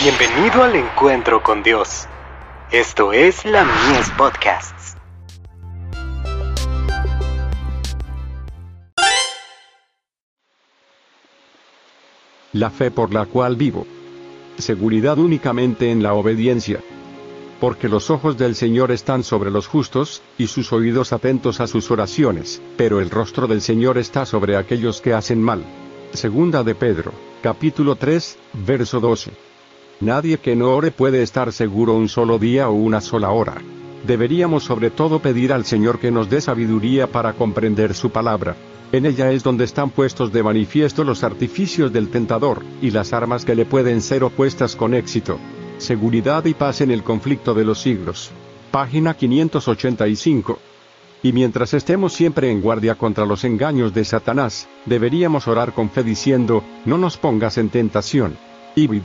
Bienvenido al encuentro con Dios. Esto es la Mies Podcasts. La fe por la cual vivo. Seguridad únicamente en la obediencia. Porque los ojos del Señor están sobre los justos, y sus oídos atentos a sus oraciones, pero el rostro del Señor está sobre aquellos que hacen mal. Segunda de Pedro, capítulo 3, verso 12. Nadie que no ore puede estar seguro un solo día o una sola hora. Deberíamos sobre todo pedir al Señor que nos dé sabiduría para comprender su palabra. En ella es donde están puestos de manifiesto los artificios del tentador, y las armas que le pueden ser opuestas con éxito. Seguridad y paz en el conflicto de los siglos. Página 585. Y mientras estemos siempre en guardia contra los engaños de Satanás, deberíamos orar con fe diciendo, no nos pongas en tentación. Ibid.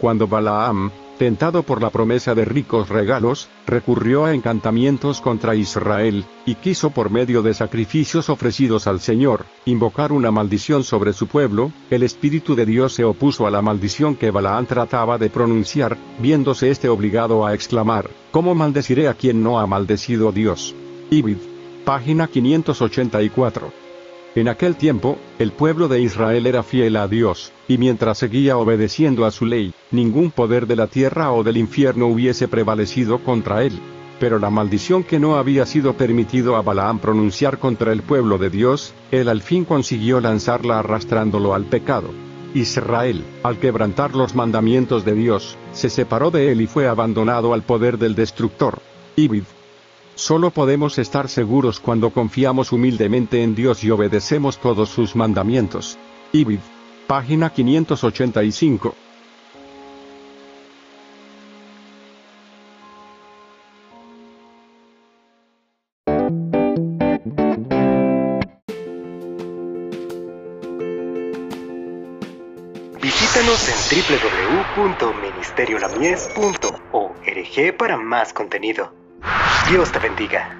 Cuando Balaam, tentado por la promesa de ricos regalos, recurrió a encantamientos contra Israel, y quiso por medio de sacrificios ofrecidos al Señor, invocar una maldición sobre su pueblo, el Espíritu de Dios se opuso a la maldición que Balaam trataba de pronunciar, viéndose este obligado a exclamar, ¿cómo maldeciré a quien no ha maldecido Dios? Ibid. Página 584. En aquel tiempo, el pueblo de Israel era fiel a Dios, y mientras seguía obedeciendo a su ley, ningún poder de la tierra o del infierno hubiese prevalecido contra él. Pero la maldición que no había sido permitido a Balaam pronunciar contra el pueblo de Dios, él al fin consiguió lanzarla arrastrándolo al pecado. Israel, al quebrantar los mandamientos de Dios, se separó de él y fue abandonado al poder del destructor. Ibid. Solo podemos estar seguros cuando confiamos humildemente en Dios y obedecemos todos sus mandamientos. Ibid. Página 585. Visítanos en www.ministeriolamies.org para más contenido. Dios te bendiga.